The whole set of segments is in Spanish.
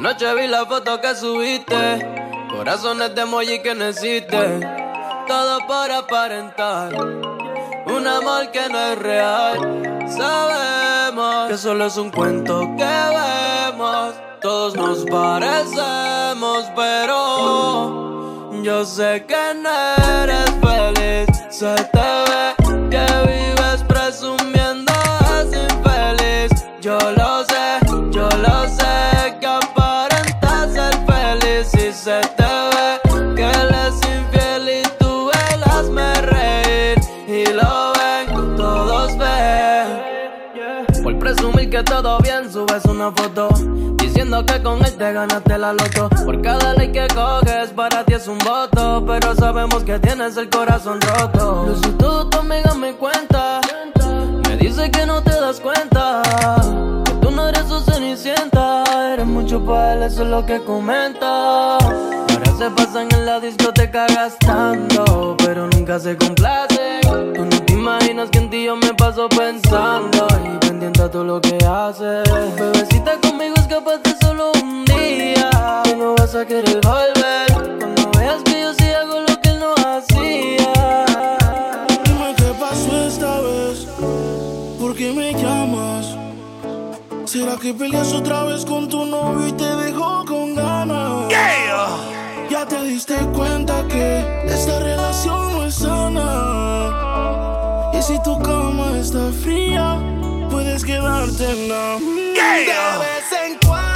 Anoche vi la foto que subiste. Corazones de emoji que existen. Todo por aparentar. Un amor que no es real. Sabemos que solo es un cuento que vemos. Todos nos parecemos, pero yo sé que no eres feliz. Se te ve subes una foto Diciendo que con él te ganaste la loto. Por cada ley que coges para ti es un voto Pero sabemos que tienes el corazón roto. Soy tú, tu amiga me cuenta Me dice que no te das cuenta Que tú no eres su cenicienta Eres mucho para él, eso es lo que comenta. Ahora se pasan en la discoteca gastando Pero nunca se complacen imaginas que en ti yo me paso pensando Y pendiente a todo lo que haces Bebecita conmigo escapaste solo un día Y no vas a querer volver Cuando veas que yo sí hago lo que él no hacía Dime qué pasó esta vez, ¿por qué me llamas? ¿Será que peleas otra vez con tu novio y te dejó con ganas? Ya te diste cuenta que esta relación no es sana. Y si tu cama está fría, puedes quedarte en la mía. De vez en cuando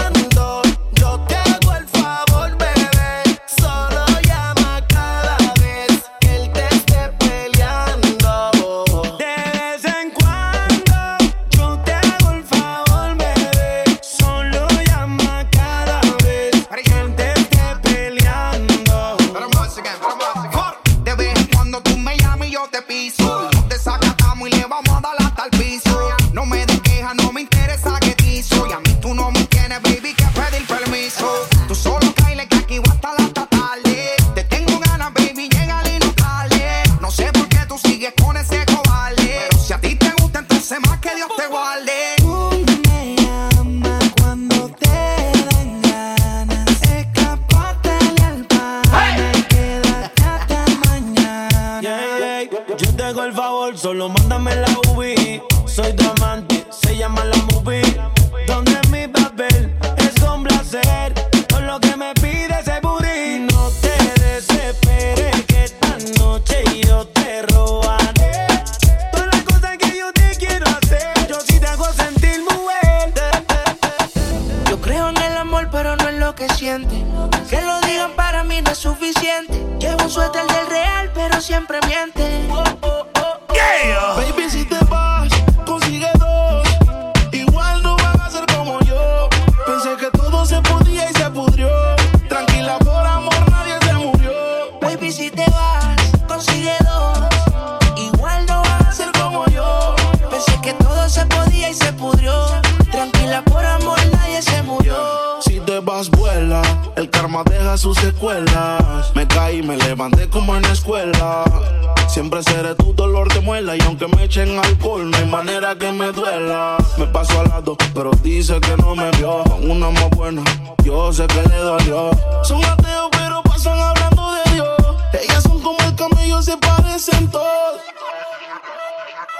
más buena, yo sé que le dolió. Son ateos, pero pasan hablando de Dios. Ellas son como el camello, se parecen todos.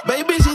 Baby, si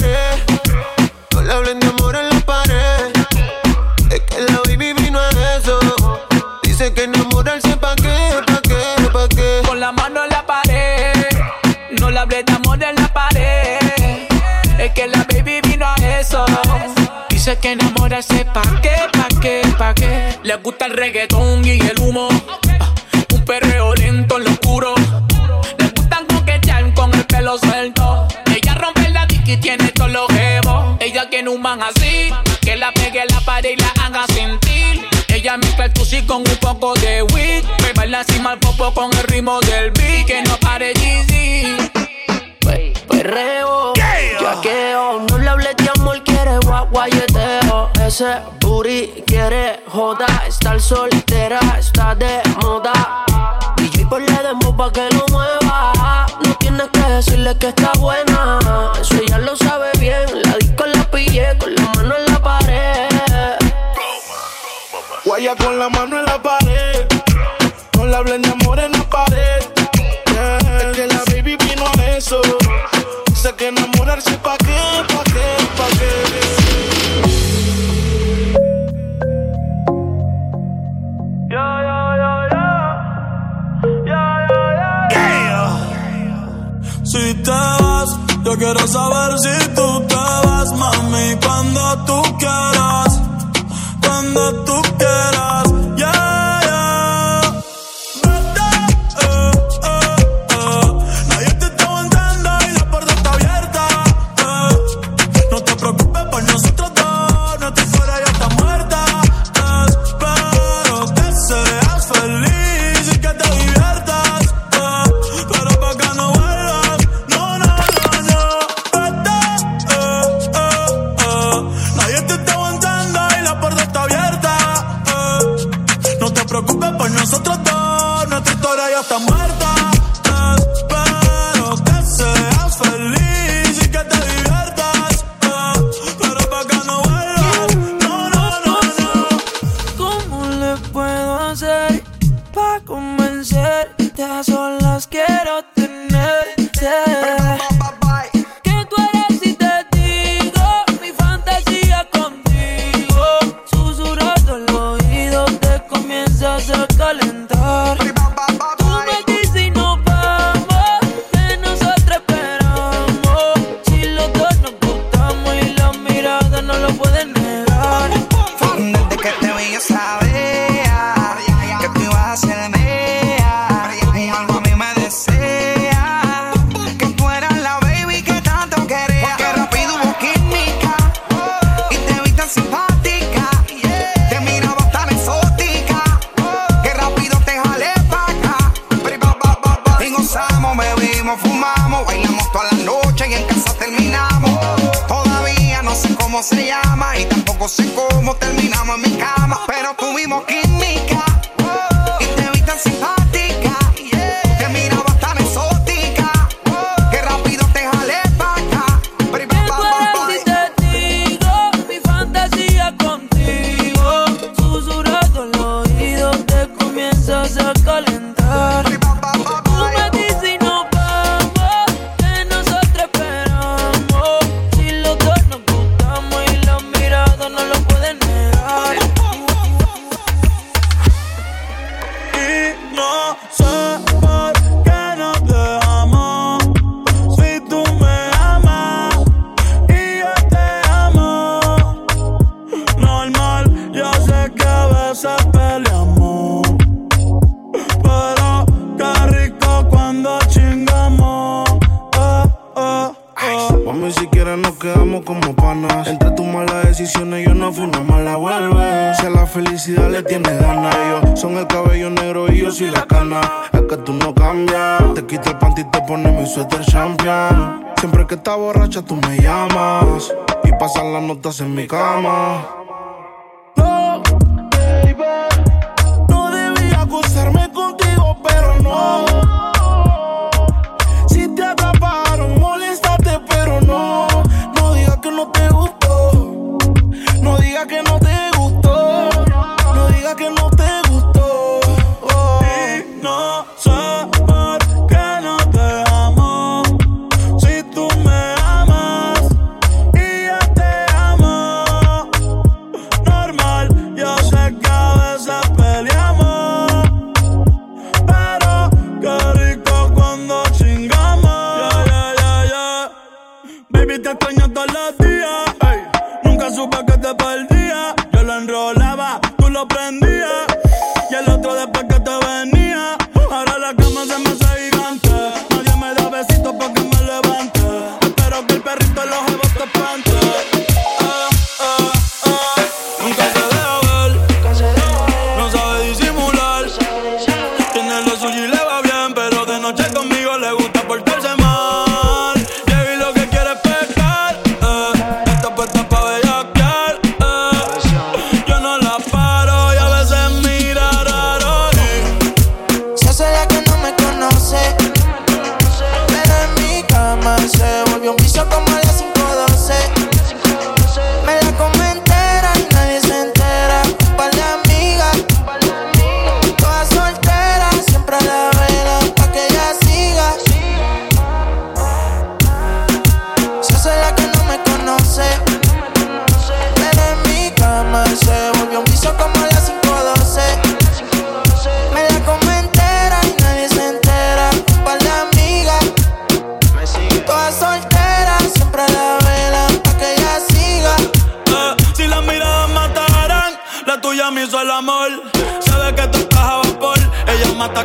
que enamorarse pa' qué, pa' qué, pa' qué. Le gusta el reggaetón y el humo. Ah, un perreo lento en lo oscuro. Le gustan coquetear con el pelo suelto. Ella rompe la y tiene todos los jevos. Ella tiene un man así. Que la pegue la pared y la haga sentir. Ella mezcla el sushi con un poco de weed. Me baila encima popo con el ritmo del beat. Que no pare Jeezy. Perreo guayeteo. Ese booty quiere joda. Estar soltera está de moda. DJ ponle demo pa' que lo mueva. No tienes que decirle que está buena. Eso ella lo sabe bien. La disco la pillé con la mano en la pared. Guaya con la mano en la pared. No le hablen amor en la pared. Yeah. Es que la baby vino a eso. Sé que enamorarse pa' qué. quiero saber si tú te vas, mami, cuando tú quieras, cuando tú quieras, yeah, yeah. Vete, eh, eh, eh. nadie te está aguantando y la puerta está abierta, eh. no te preocupes por nosotros. te.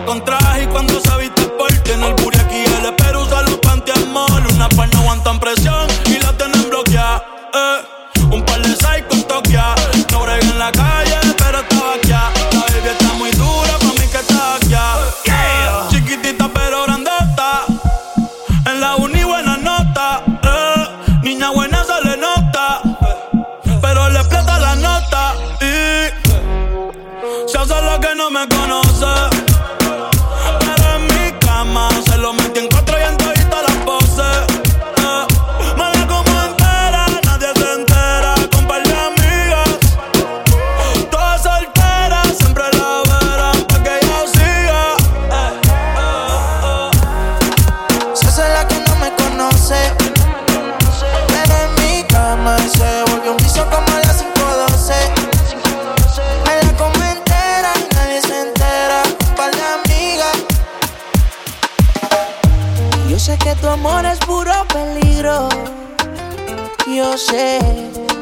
contra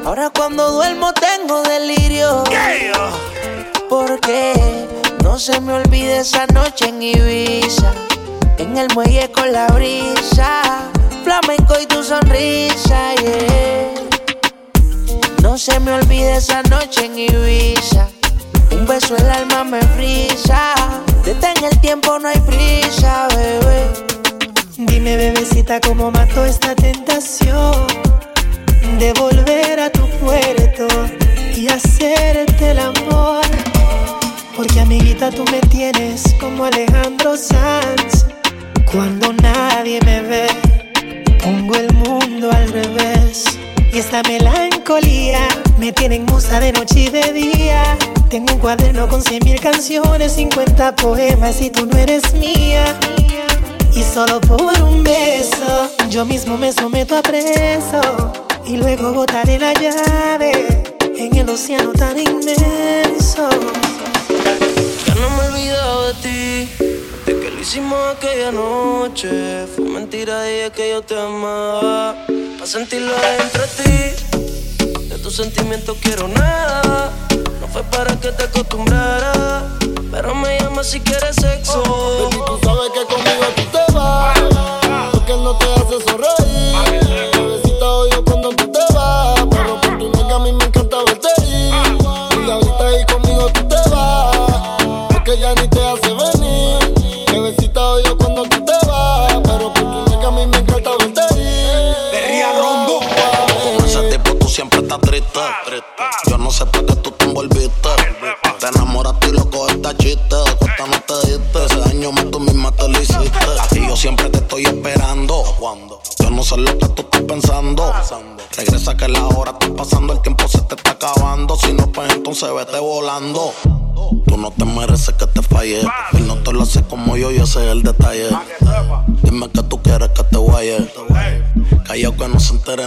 Ahora cuando duermo tengo delirio. Porque no se me olvide esa noche en Ibiza. En el muelle con la brisa. Flamenco y tu sonrisa, yeah. No se me olvide esa noche en Ibiza. Un beso el alma me frisa. Detén el tiempo, no hay prisa, bebé. Dime, bebecita, cómo mató esta tentación de volver a tu puerto y hacerte el amor. Porque amiguita tú me tienes como Alejandro Sanz. Cuando nadie me ve, pongo el mundo al revés. Y esta melancolía me tiene en musa de noche y de día. Tengo un cuaderno con cien mil canciones, 50 poemas y tú no eres mía. Y solo por un beso, yo mismo me someto a preso y luego botaré la llave en el océano tan inmenso. Ya no me he olvidado de ti, de que lo hicimos aquella noche. Fue mentira y es que yo te amaba. Para sentirlo dentro de ti, de tus sentimientos quiero nada. No fue para que te acostumbrara, pero me llama si quieres sexo. Baby, tú sabes que conmigo tú te vas, porque no te hace sonreír.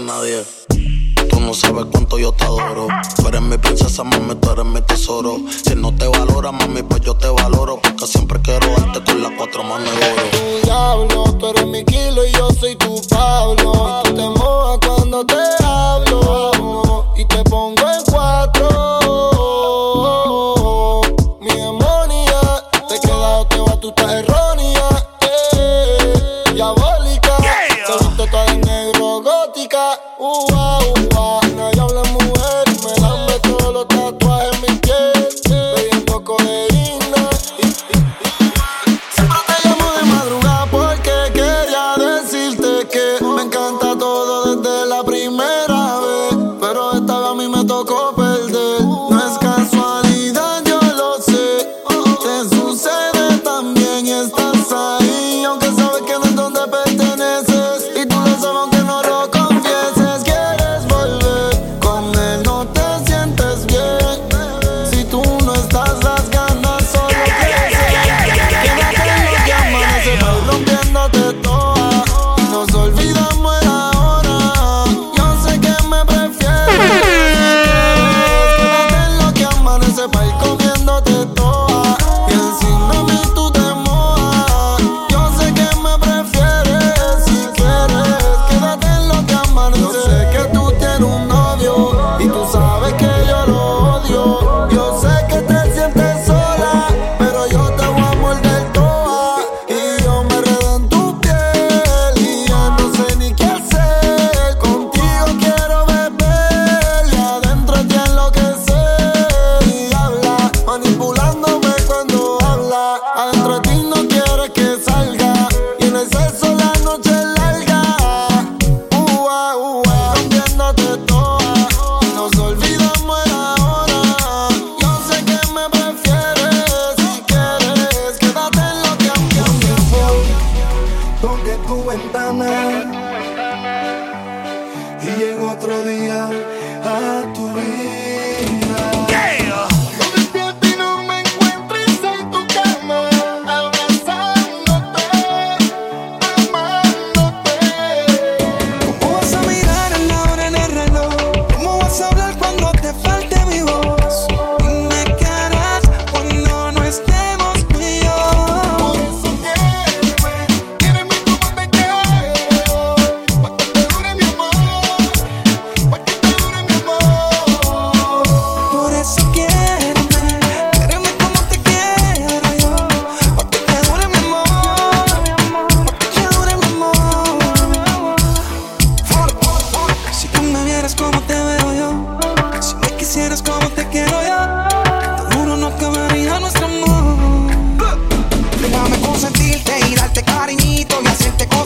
nadie. Tú no sabes cuánto yo te adoro. Tú eres mi princesa, mami, tú eres mi tesoro. Si no ventana. Y en otro día.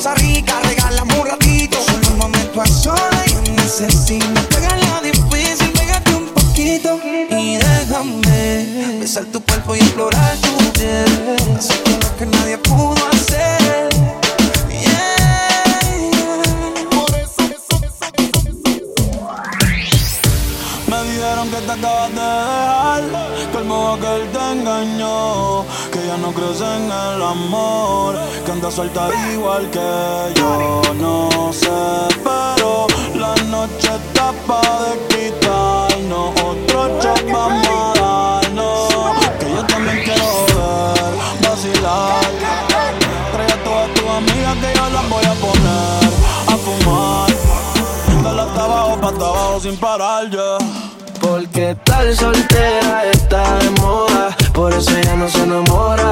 cosa rica, regálame un ratito. Solo un momento a solas, yo necesito. Pégala difícil, pégate un poquito. Y déjame besar tu cuerpo y explorar suelta igual que yo. No sé, pero la noche está pa' de quitarnos. Otro shot vamos a darnos. Que yo también quiero ver, vacilar. Trae a todas tus amigas que yo las voy a poner a fumar. Dale hasta abajo, pa' hasta abajo sin parar, ya. Porque tal soltera está de moda, por eso ella no se enamora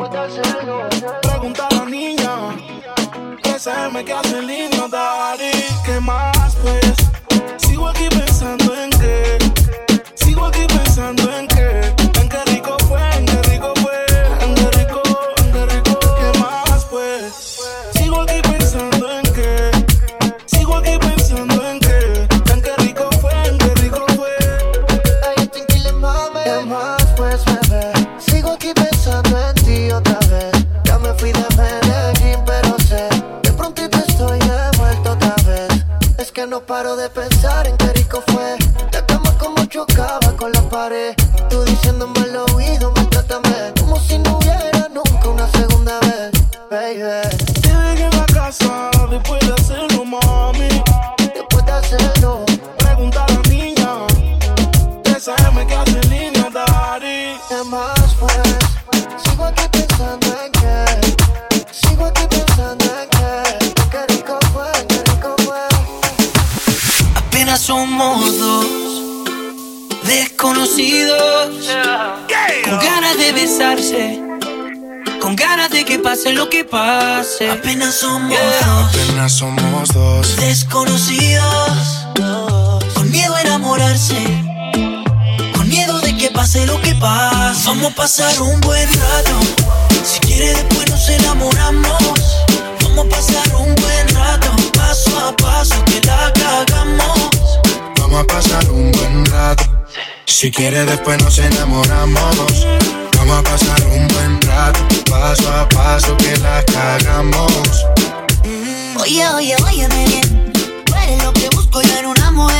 puede. Pregunta a la niña que se me queda lindo, Dari. ¿Qué más? Apenas somos dos desconocidos con ganas de besarse con ganas de que pase lo que pase. Apenas somos dos. Apenas somos dos. Desconocidos con miedo a enamorarse. Vamos a pasar un buen rato. Si quieres, después nos enamoramos. Vamos a pasar un buen rato. Paso a paso que la cagamos. Vamos a pasar un buen rato. Si quieres, después nos enamoramos. Vamos a pasar un buen rato. Paso a paso que la cagamos. Oye oye, oye, óyeme bien. Eres lo que busco yo en una mujer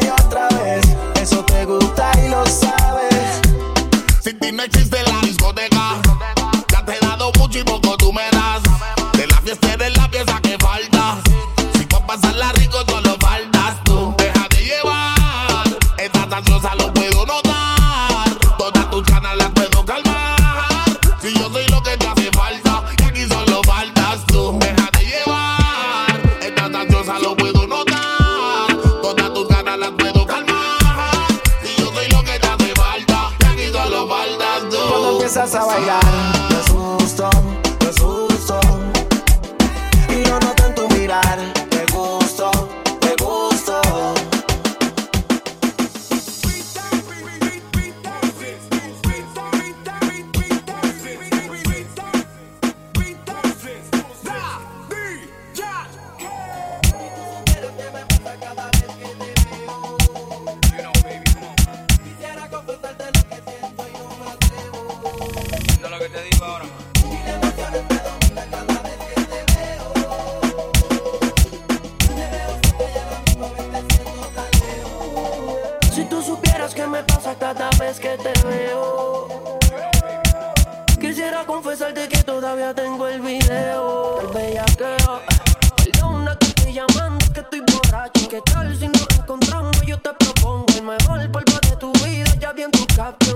sabes. Sin ti no existe a bailar.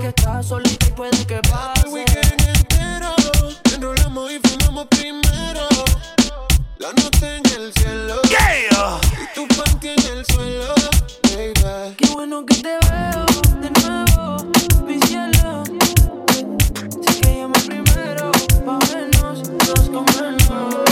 que está solita y puede que pase. El weekend entero, enrolamos y fumamos primero. La noche en el cielo. Yeah. Y tu panty en el suelo, baby. Qué bueno que te veo de nuevo, mi cielo. Sé que llama primero, pa' vernos, nos comernos.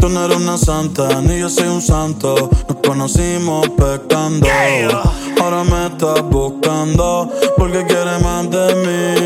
Tú no eres una santa, ni yo soy un santo. Nos conocimos pecando. Yeah. Ahora me estás buscando porque quieres más de mí.